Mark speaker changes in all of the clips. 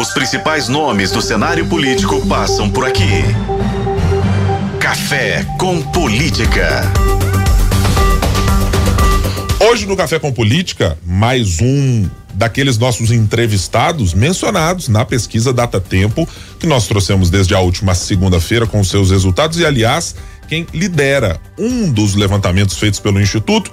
Speaker 1: Os principais nomes do cenário político passam por aqui. Café com Política.
Speaker 2: Hoje no Café com Política, mais um daqueles nossos entrevistados mencionados na pesquisa Data Tempo, que nós trouxemos desde a última segunda-feira com seus resultados e, aliás, quem lidera um dos levantamentos feitos pelo Instituto,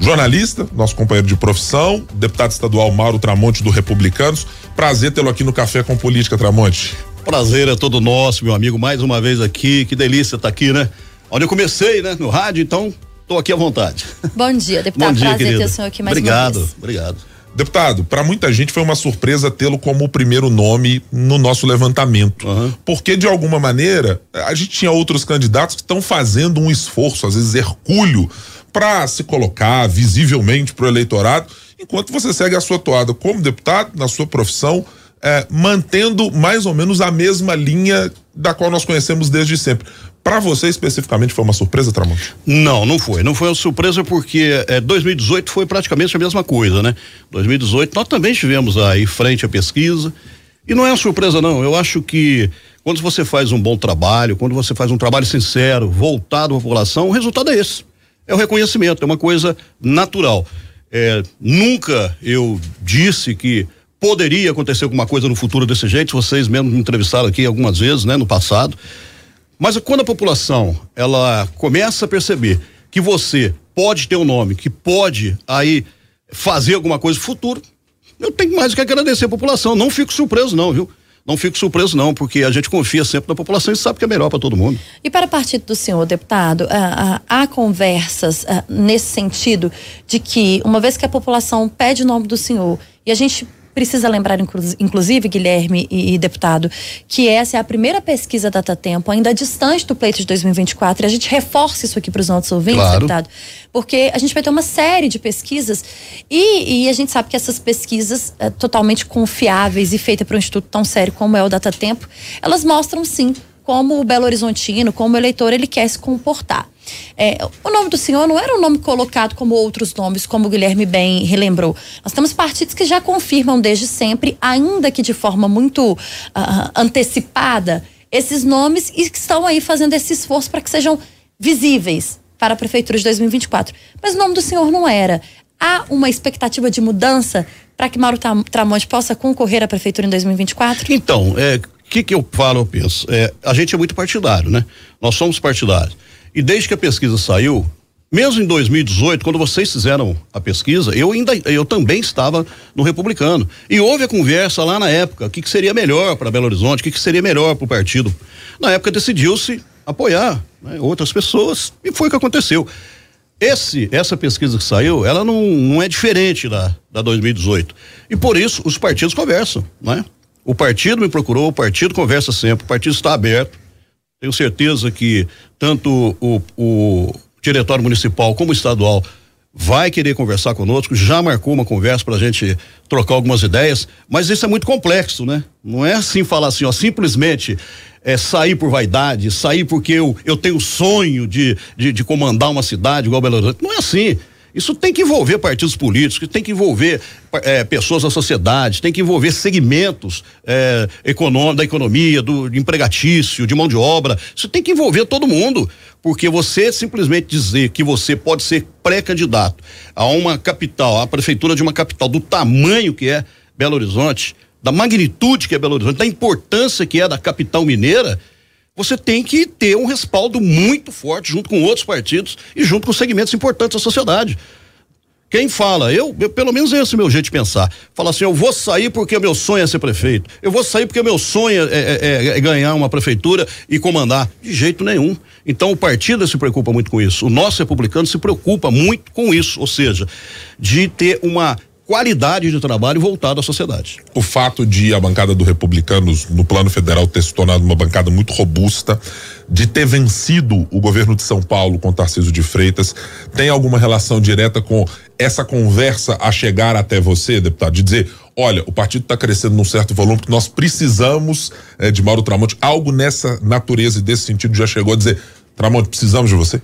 Speaker 2: jornalista, nosso companheiro de profissão, deputado estadual Mauro Tramonte do Republicanos. Prazer tê-lo aqui no Café com Política, Tramonte.
Speaker 3: Prazer é todo nosso, meu amigo, mais uma vez aqui. Que delícia estar tá aqui, né? Onde eu comecei, né? No rádio, então estou aqui à vontade.
Speaker 4: Bom dia, deputado.
Speaker 3: Bom dia,
Speaker 4: Prazer
Speaker 3: querida.
Speaker 4: ter o senhor aqui mais
Speaker 3: obrigado,
Speaker 4: uma vez.
Speaker 3: Obrigado,
Speaker 2: Deputado, para muita gente foi uma surpresa tê-lo como o primeiro nome no nosso levantamento.
Speaker 3: Uhum.
Speaker 2: Porque, de alguma maneira, a gente tinha outros candidatos que estão fazendo um esforço, às vezes hercúleo, para se colocar visivelmente para o eleitorado, enquanto você segue a sua toada como deputado, na sua profissão, é, mantendo mais ou menos a mesma linha da qual nós conhecemos desde sempre. Para você especificamente foi uma surpresa, Tramonte?
Speaker 3: Não, não foi. Não foi uma surpresa porque é, 2018 foi praticamente a mesma coisa, né? 2018 nós também estivemos aí frente à pesquisa e não é uma surpresa não. Eu acho que quando você faz um bom trabalho, quando você faz um trabalho sincero, voltado à população, o resultado é esse. É o reconhecimento, é uma coisa natural. É, nunca eu disse que poderia acontecer alguma coisa no futuro desse jeito. Vocês mesmo me entrevistaram aqui algumas vezes, né, no passado. Mas quando a população ela começa a perceber que você pode ter um nome, que pode aí fazer alguma coisa no futuro, eu tenho mais que agradecer a população. Não fico surpreso, não, viu? Não fico surpreso, não, porque a gente confia sempre na população e sabe que é melhor para todo mundo.
Speaker 4: E para partido do senhor, deputado, ah, ah, há conversas ah, nesse sentido de que, uma vez que a população pede o nome do senhor, e a gente precisa lembrar, inclusive, Guilherme e, e, deputado, que essa é a primeira pesquisa data tempo, ainda distante do pleito de 2024, e a gente reforça isso aqui para os nossos ouvintes,
Speaker 3: Claro.
Speaker 4: deputado, porque a gente vai ter uma série de pesquisas e, e a gente sabe que essas pesquisas eh, totalmente confiáveis e feitas para um instituto tão sério como é o Data Tempo, elas mostram sim como o Belo Horizontino, como eleitor, ele quer se comportar. É, o nome do senhor não era um nome colocado como outros nomes, como o Guilherme bem relembrou. Nós temos partidos que já confirmam desde sempre, ainda que de forma muito ah, antecipada, esses nomes e que estão aí fazendo esse esforço para que sejam visíveis para a Prefeitura de 2024. Mas o nome do senhor não era. Há uma expectativa de mudança para que Mauro Tramonte possa concorrer à Prefeitura em 2024?
Speaker 3: Então, é, o que que eu falo, eu penso? É, a gente é muito partidário, né? Nós somos partidários. E desde que a pesquisa saiu, mesmo em 2018, quando vocês fizeram a pesquisa, eu ainda, eu também estava no republicano. E houve a conversa lá na época, o que, que seria melhor para Belo Horizonte, o que, que seria melhor para o partido. Na época decidiu-se apoiar né, outras pessoas e foi o que aconteceu. Esse, essa pesquisa que saiu, ela não, não é diferente da, da 2018. E por isso os partidos conversam, né? O partido me procurou, o partido conversa sempre, o partido está aberto. Tenho certeza que tanto o, o diretório municipal como o estadual vai querer conversar conosco, já marcou uma conversa para a gente trocar algumas ideias, mas isso é muito complexo, né? Não é assim falar assim, ó, simplesmente é, sair por vaidade, sair porque eu, eu tenho sonho de, de, de comandar uma cidade igual Belo Horizonte. Não é assim. Isso tem que envolver partidos políticos, tem que envolver eh, pessoas da sociedade, tem que envolver segmentos econô- da economia, do empregatício, de mão de obra. Isso tem que envolver todo mundo, porque você simplesmente dizer que você pode ser pré-candidato a uma capital, a prefeitura de uma capital do tamanho que é Belo Horizonte, da magnitude que é Belo Horizonte, da importância que é da capital mineira, você tem que ter um respaldo muito forte junto com outros partidos e junto com segmentos importantes da sociedade. Quem fala, eu, eu, pelo menos esse é o meu jeito de pensar. Fala assim, eu vou sair porque o meu sonho é ser prefeito. Eu vou sair porque o meu sonho é, é- é- é ganhar uma prefeitura e comandar. De jeito nenhum. Então o partido se preocupa muito com isso. O nosso republicano se preocupa muito com isso. Ou seja, de ter uma qualidade de trabalho voltada à sociedade.
Speaker 2: o fato de a bancada do Republicanos no plano federal ter se tornado uma bancada muito robusta, de ter vencido o governo de São Paulo com Tarcísio de Freitas, tem alguma relação direta com essa conversa a chegar até você, deputado, de dizer, olha, o partido está crescendo num certo volume que nós precisamos eh, de Mauro Tramonte, algo nessa natureza e desse sentido já chegou a dizer, Tramonte, precisamos de você?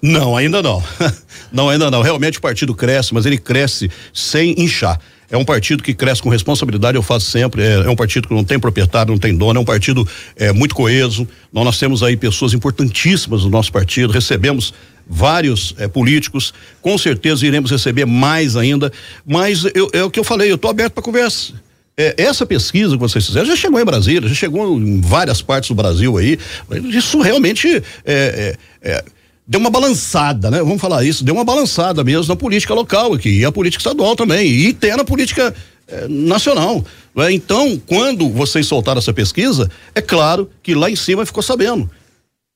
Speaker 3: Não, ainda não. não, ainda não. Realmente o partido cresce, mas ele cresce sem inchar. é um partido que cresce com responsabilidade, eu faço sempre. É, é um partido que não tem proprietário, não tem dono, é um partido é, muito coeso. Nós, nós temos aí pessoas importantíssimas no nosso partido, recebemos vários é, políticos, com certeza iremos receber mais ainda. Mas eu, é o que eu falei, eu estou aberto para conversa. É, essa pesquisa que vocês fizeram já chegou em Brasília, já chegou em várias partes do Brasil aí. Isso realmente é, é, é deu uma balançada, né? Vamos falar isso, deu uma balançada mesmo na política local aqui, e a política estadual também, e tem na política eh, nacional. Né? Então, quando vocês soltaram essa pesquisa, é claro que lá em cima ficou sabendo.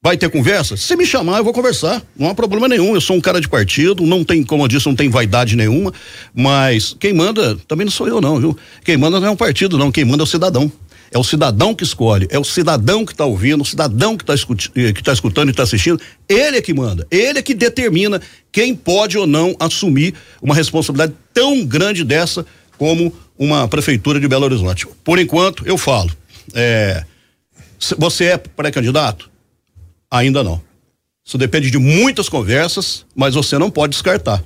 Speaker 3: Vai ter conversa? Se me chamar, eu vou conversar. Não há problema nenhum. Eu sou um cara de partido, não tem, como eu disse, não tem vaidade nenhuma. Mas quem manda também não sou eu, não, viu? Quem manda não é um partido, não. Quem manda é o cidadão. É o cidadão que escolhe, é o cidadão que está ouvindo, o cidadão que está eh, tá escutando e está assistindo. Ele é que manda, ele é que determina quem pode ou não assumir uma responsabilidade tão grande dessa como uma prefeitura de Belo Horizonte. Por enquanto, eu falo. É, você é pré-candidato? Ainda não. Isso depende de muitas conversas, mas você não pode descartar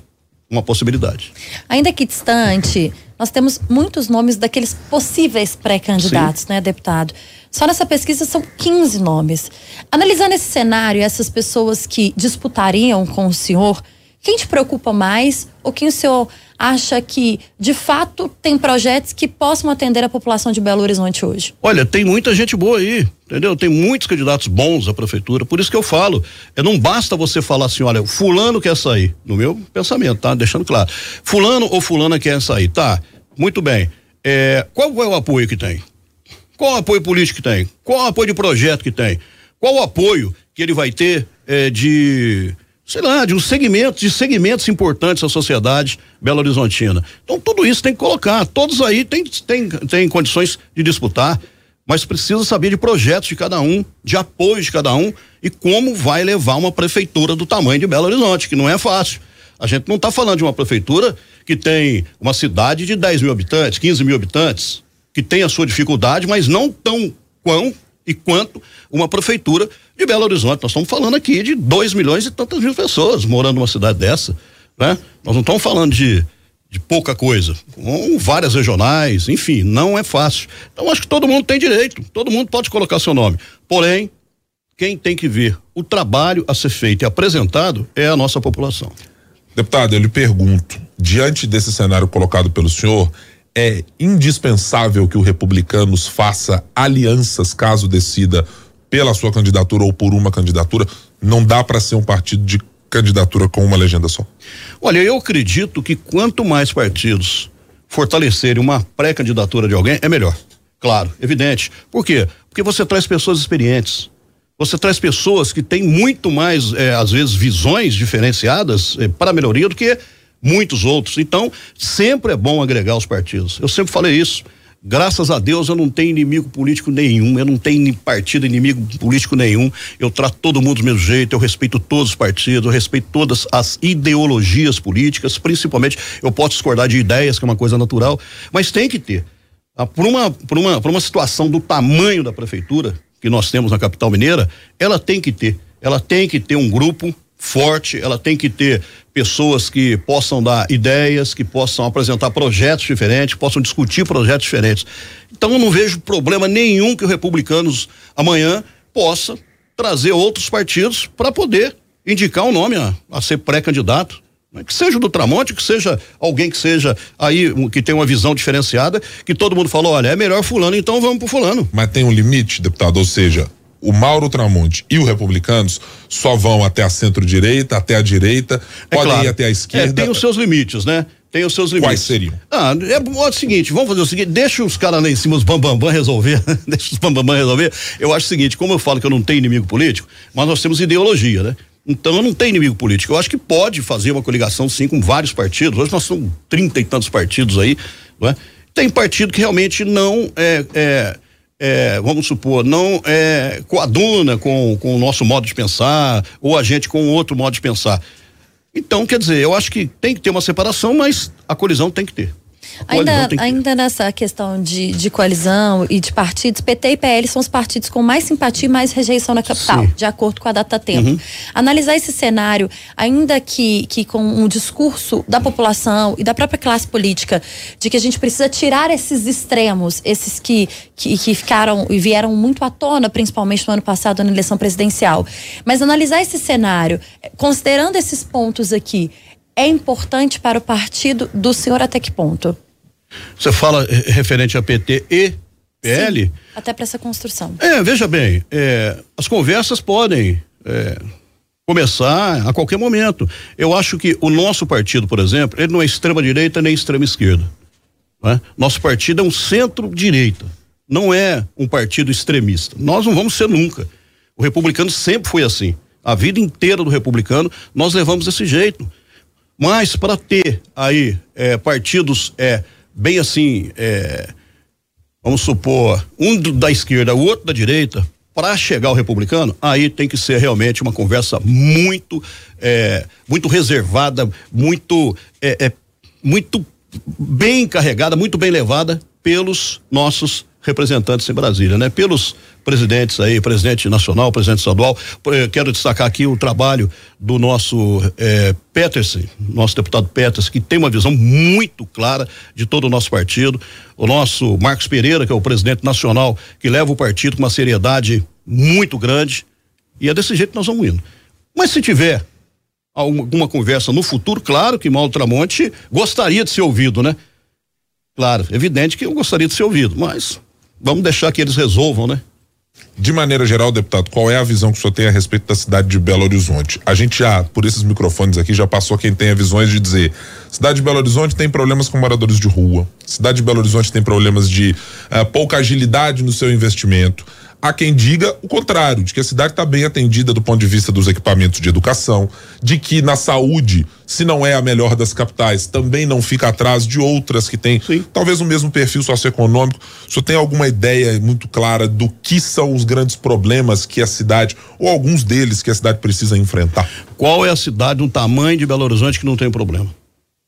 Speaker 3: uma possibilidade.
Speaker 4: Ainda que distante, nós temos muitos nomes daqueles possíveis pré-candidatos, né, deputado? Só nessa pesquisa são 15 nomes. Analisando esse cenário, essas pessoas que disputariam com o senhor, quem te preocupa mais ou quem o senhor acha que, de fato, tem projetos que possam atender a população de Belo Horizonte hoje?
Speaker 3: Olha, tem muita gente boa aí, entendeu? Tem muitos candidatos bons à prefeitura, por isso que eu falo, não basta você falar assim, olha, fulano quer sair, no meu pensamento, tá? Deixando claro. Fulano ou fulana quer sair, tá? Muito bem. É, qual é o apoio que tem? Qual o apoio político que tem? Qual o apoio de projeto que tem? Qual o apoio que ele vai ter é, de sei lá, de um segmento, de segmentos importantes da sociedade Belo Horizontina. Então tudo isso tem que colocar, todos aí têm tem, tem condições de disputar, mas precisa saber de projetos de cada um, de apoio de cada um e como vai levar uma prefeitura do tamanho de Belo Horizonte, que não é fácil. A gente não está falando de uma prefeitura que tem uma cidade de 10 mil habitantes, 15 mil habitantes, que tem a sua dificuldade, mas não tão quão e quanto uma prefeitura de Belo Horizonte. Nós estamos falando aqui de 2 milhões e tantas mil pessoas morando numa cidade dessa, né? Nós não estamos falando de, de pouca coisa, com várias regionais, enfim, não é fácil. Então acho que todo mundo tem direito, todo mundo pode colocar seu nome. Porém, quem tem que ver o trabalho a ser feito e apresentado é a nossa população.
Speaker 2: Deputado, eu lhe pergunto, diante desse cenário colocado pelo senhor, é indispensável que o Republicanos faça alianças caso decida pela sua candidatura ou por uma candidatura. Não dá para ser um partido de candidatura com uma legenda só.
Speaker 3: Olha, eu acredito que quanto mais partidos fortalecerem uma pré-candidatura de alguém, é melhor. Claro, evidente. Por quê? Porque você traz pessoas experientes. Você traz pessoas que têm muito mais, eh, às vezes, visões diferenciadas eh, para a melhoria do que muitos outros. Então, sempre é bom agregar os partidos. Eu sempre falei isso. Graças a Deus eu não tenho inimigo político nenhum, eu não tenho partido inimigo político nenhum. Eu trato todo mundo do mesmo jeito, eu respeito todos os partidos, eu respeito todas as ideologias políticas, principalmente eu posso discordar de ideias, que é uma coisa natural, mas tem que ter. Ah, por uma, por uma, por uma situação do tamanho da prefeitura que nós temos na capital mineira, ela tem que ter. Ela tem que ter um grupo forte, ela tem que ter pessoas que possam dar ideias, que possam apresentar projetos diferentes, possam discutir projetos diferentes. Então eu não vejo problema nenhum que o Republicanos amanhã possa trazer outros partidos para poder indicar um nome a, a ser pré-candidato. Né? Que seja do Tramonte, que seja alguém que seja aí, que tenha uma visão diferenciada, que todo mundo falou, olha, é melhor fulano, então vamos pro fulano.
Speaker 2: Mas tem um limite, deputado, ou seja, o Mauro Tramonte e o Republicanos só vão até a centro-direita, até a direita, é podem claro. ir até a esquerda.
Speaker 3: É, tem os seus limites, né? Tem os seus limites.
Speaker 2: Quais seriam?
Speaker 3: Ah, é, é o seguinte, vamos fazer o seguinte, deixa os caras lá em cima, os bambambam bam, bam resolver, deixa os bambambam bam, resolver. Eu acho o seguinte, como eu falo que eu não tenho inimigo político, mas nós temos ideologia, né? Então eu não tenho inimigo político. Eu acho que pode fazer uma coligação sim com vários partidos. Hoje nós somos trinta e tantos partidos aí, não é? Tem partido que realmente não é, é é, vamos supor, não é, coaduna com, com o nosso modo de pensar, ou a gente com outro modo de pensar. Então, quer dizer, eu acho que tem que ter uma separação, mas a colisão tem que ter.
Speaker 4: Ainda, ainda nessa questão de, de coalizão e de partidos, PT e PL são os partidos com mais simpatia e mais rejeição na capital, Sim. de acordo com a data tempo. Uhum. Analisar esse cenário, ainda que, que com um discurso da população e da própria classe política, de que a gente precisa tirar esses extremos, esses que, que, que ficaram e vieram muito à tona, principalmente no ano passado, na eleição presidencial. Mas analisar esse cenário, considerando esses pontos aqui, é importante para o partido do senhor até que ponto?
Speaker 3: Você fala eh, referente a PT e PL? Sim,
Speaker 4: até para essa construção.
Speaker 3: É, veja bem, é, as conversas podem é, começar a qualquer momento. Eu acho que o nosso partido, por exemplo, ele não é extrema direita nem extrema esquerda. É? Nosso partido é um centro-direita, não é um partido extremista. Nós não vamos ser nunca. O republicano sempre foi assim. A vida inteira do republicano nós levamos desse jeito. Mas para ter aí é, partidos é, bem assim, é, vamos supor, um da esquerda, o outro da direita, para chegar ao republicano, aí tem que ser realmente uma conversa muito, é, muito reservada, muito, é, é, muito bem carregada, muito bem levada pelos nossos representantes em Brasília, né? Pelos presidentes aí, presidente nacional, presidente estadual. Eh, quero destacar aqui o trabalho do nosso eh, Peterson, nosso deputado Peterson, que tem uma visão muito clara de todo o nosso partido. O nosso Marcos Pereira, que é o presidente nacional, que leva o partido com uma seriedade muito grande. E é desse jeito que nós vamos indo. Mas se tiver alguma conversa no futuro, claro que Mauro Tramonte gostaria de ser ouvido, né? Claro, evidente que eu gostaria de ser ouvido, mas vamos deixar que eles resolvam, né?
Speaker 2: De maneira geral, deputado, qual é a visão que o senhor tem a respeito da cidade de Belo Horizonte? A gente já, por esses microfones aqui, já passou quem tem visões de dizer: cidade de Belo Horizonte tem problemas com moradores de rua, cidade de Belo Horizonte tem problemas de uh, pouca agilidade no seu investimento. Há quem diga o contrário, de que a cidade está bem atendida do ponto de vista dos equipamentos de educação, de que na saúde, se não é a melhor das capitais, também não fica atrás de outras que têm Sim. talvez o mesmo perfil socioeconômico. O senhor tem alguma ideia muito clara do que são os grandes problemas que a cidade, ou alguns deles que a cidade precisa enfrentar?
Speaker 3: Qual é a cidade do tamanho de Belo Horizonte que não tem problema?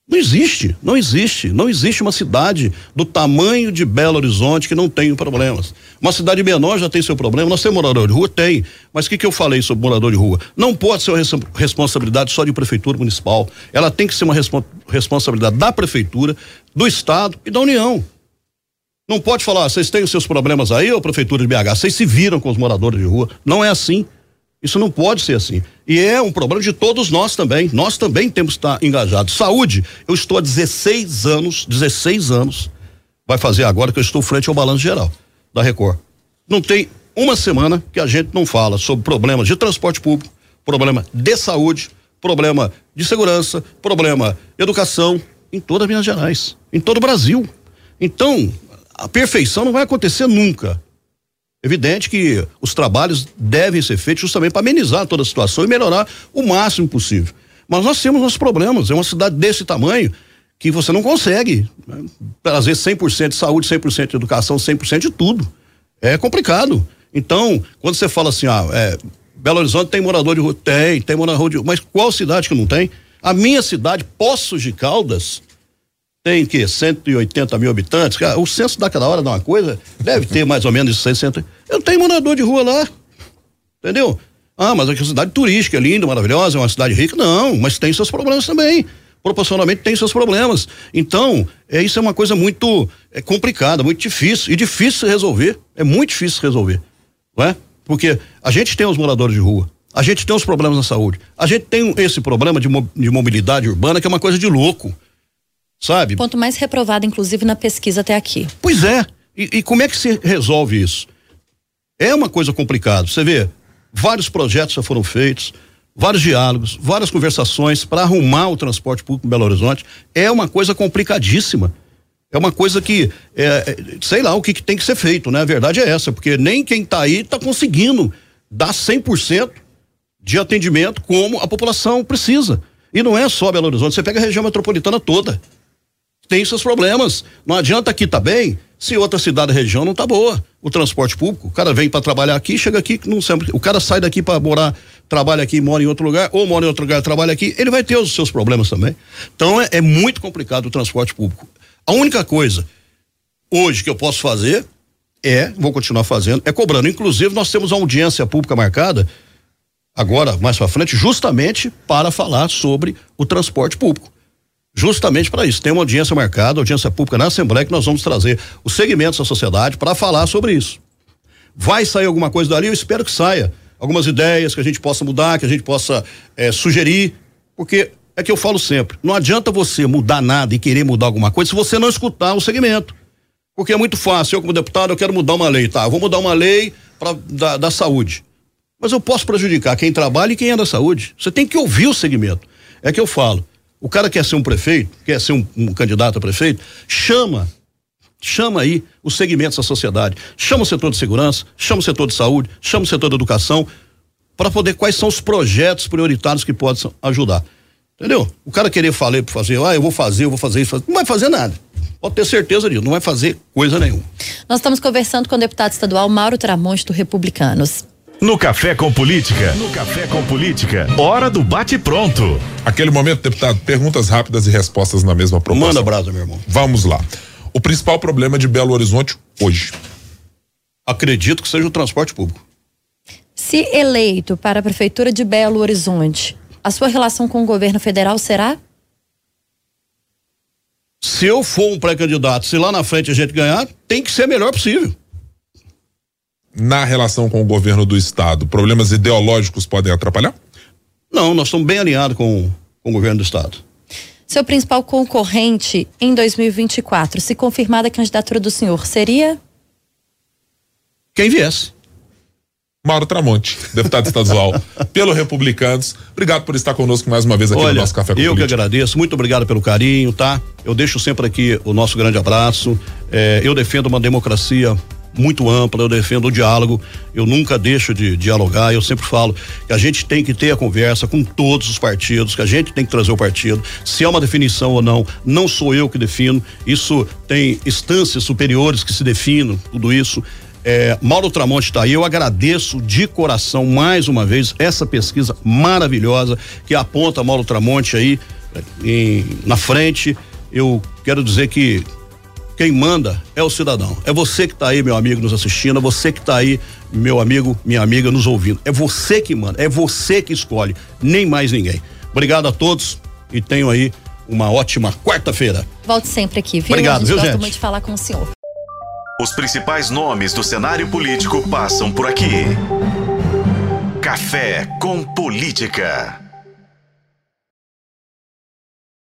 Speaker 3: Não existe, não existe, não existe uma cidade do tamanho de Belo Horizonte que não tenha problemas. Uma cidade menor já tem seu problema, nós temos morador de rua? Tem. Mas o que, que eu falei sobre morador de rua? Não pode ser uma responsabilidade só de prefeitura municipal. Ela tem que ser uma responsabilidade da prefeitura, do Estado e da União. Não pode falar, vocês têm os seus problemas aí, ou prefeitura de BH, vocês se viram com os moradores de rua. Não é assim. Isso não pode ser assim. E é um problema de todos nós também. Nós também temos que estar engajados. Saúde, eu estou há 16 anos, 16 anos, vai fazer agora que eu estou frente ao balanço geral da Record. Não tem uma semana que a gente não fala sobre problemas de transporte público, problema de saúde, problema de segurança, problema educação em todas Minas Gerais, em todo o Brasil. Então, a perfeição não vai acontecer nunca. Evidente que os trabalhos devem ser feitos justamente para amenizar toda a situação e melhorar o máximo possível. Mas nós temos nossos problemas. É uma cidade desse tamanho que você não consegue né? trazer 100% de saúde, 100% de educação, 100% de tudo. É complicado. Então, quando você fala assim, ah, é, Belo Horizonte tem morador de rua? Tem, tem morador de rua. Mas qual cidade que não tem? A minha cidade, Poços de Caldas, tem que 180 mil habitantes. O censo daquela hora dá uma coisa, deve ter mais ou menos 60. Eu tenho morador de rua lá. Entendeu? Ah, mas é uma cidade turística, linda, maravilhosa, é uma cidade rica. Não, mas tem seus problemas também. Proporcionalmente tem seus problemas. Então, é, isso é uma coisa muito é, complicada, muito difícil. E difícil resolver. É muito difícil resolver. Não é? Porque a gente tem os moradores de rua. A gente tem os problemas na saúde. A gente tem esse problema de, mo de mobilidade urbana que é uma coisa de louco sabe?
Speaker 4: Ponto mais reprovado, inclusive, na pesquisa até aqui.
Speaker 3: Pois é. E, e, como é que se resolve isso? É uma coisa complicada. Você vê, vários projetos já foram feitos, vários diálogos, várias conversações para arrumar o transporte público em Belo Horizonte. É uma coisa complicadíssima. É uma coisa que, é, é sei lá o que, que, tem que ser feito, né? A verdade é essa, porque nem quem está aí está conseguindo dar 100% de atendimento como a população precisa. E não é só Belo Horizonte, você pega a região metropolitana toda tem seus problemas. Não adianta aqui tá bem se outra cidade da região não tá boa. O transporte público, o cara vem para trabalhar aqui, chega aqui, não sempre, o cara sai daqui para morar, trabalha aqui, mora em outro lugar, ou mora em outro lugar, trabalha aqui, ele vai ter os seus problemas também. Então é, é muito complicado o transporte público. A única coisa hoje que eu posso fazer é, vou continuar fazendo, é cobrando. Inclusive, nós temos uma audiência pública marcada agora, mais para frente, justamente para falar sobre o transporte público. Justamente para isso. Tem uma audiência marcada, audiência pública na Assembleia, que nós vamos trazer os segmentos da sociedade para falar sobre isso. Vai sair alguma coisa dali? Eu espero que saia. Algumas ideias que a gente possa mudar, que a gente possa é, sugerir, porque é que eu falo sempre: não adianta você mudar nada e querer mudar alguma coisa se você não escutar o segmento. Porque é muito fácil. Eu, como deputado, eu quero mudar uma lei, tá? Eu vou mudar uma lei pra, da, da saúde. Mas eu posso prejudicar quem trabalha e quem é da saúde. Você tem que ouvir o segmento. É que eu falo. O cara quer ser um prefeito, quer ser um, um candidato a prefeito, chama chama aí os segmentos da sociedade, chama o setor de segurança, chama o setor de saúde, chama o setor da educação, para poder quais são os projetos prioritários que podem ajudar. Entendeu? O cara querer falar para fazer, ah, eu vou fazer, eu vou fazer isso, não vai fazer nada. Pode ter certeza disso, não vai fazer coisa nenhuma.
Speaker 4: Nós estamos conversando com o deputado estadual Mauro Tramonte do Republicanos.
Speaker 1: No Café com Política. No Café com Política. Hora do bate pronto.
Speaker 2: Aquele momento, deputado, perguntas rápidas e respostas na mesma proposta.
Speaker 3: Manda brasa, meu irmão.
Speaker 2: Vamos lá. O principal problema de Belo Horizonte hoje?
Speaker 3: Acredito que seja o transporte público.
Speaker 4: Se eleito para a prefeitura de Belo Horizonte, a sua relação com o governo federal será?
Speaker 3: Se eu for um pré-candidato, se lá na frente a gente ganhar, tem que ser melhor possível
Speaker 2: na relação com o governo do estado, problemas ideológicos podem atrapalhar?
Speaker 3: Não, nós estamos bem alinhados com, com o governo do estado.
Speaker 4: Seu principal concorrente em 2024, se confirmada a candidatura do senhor, seria?
Speaker 3: Quem viesse.
Speaker 2: Mauro Tramonte, deputado estadual pelo Republicanos. Obrigado por estar conosco mais uma vez aqui
Speaker 3: Olha,
Speaker 2: no nosso Café com
Speaker 3: Eu
Speaker 2: Política.
Speaker 3: que agradeço, muito obrigado pelo carinho, tá? Eu deixo sempre aqui o nosso grande abraço. É, eu defendo uma democracia muito ampla, eu defendo o diálogo, eu nunca deixo de dialogar, eu sempre falo que a gente tem que ter a conversa com todos os partidos, que a gente tem que trazer o partido, se é uma definição ou não, não sou eu que defino, isso tem instâncias superiores que se definem, tudo isso. É, Mauro Tramonte está aí, eu agradeço de coração mais uma vez essa pesquisa maravilhosa que aponta Mauro Tramonte aí em, na frente. Eu quero dizer que quem manda é o cidadão. É você que está aí, meu amigo, nos assistindo, é você que está aí, meu amigo, minha amiga, nos ouvindo. É você que manda, é você que escolhe, nem mais ninguém. Obrigado a todos e tenham aí uma ótima quarta-feira.
Speaker 4: Volte sempre aqui, viu?
Speaker 3: Obrigado, viu, gente?
Speaker 4: muito de falar com o senhor.
Speaker 1: Os principais nomes do cenário político passam por aqui. Café com Política.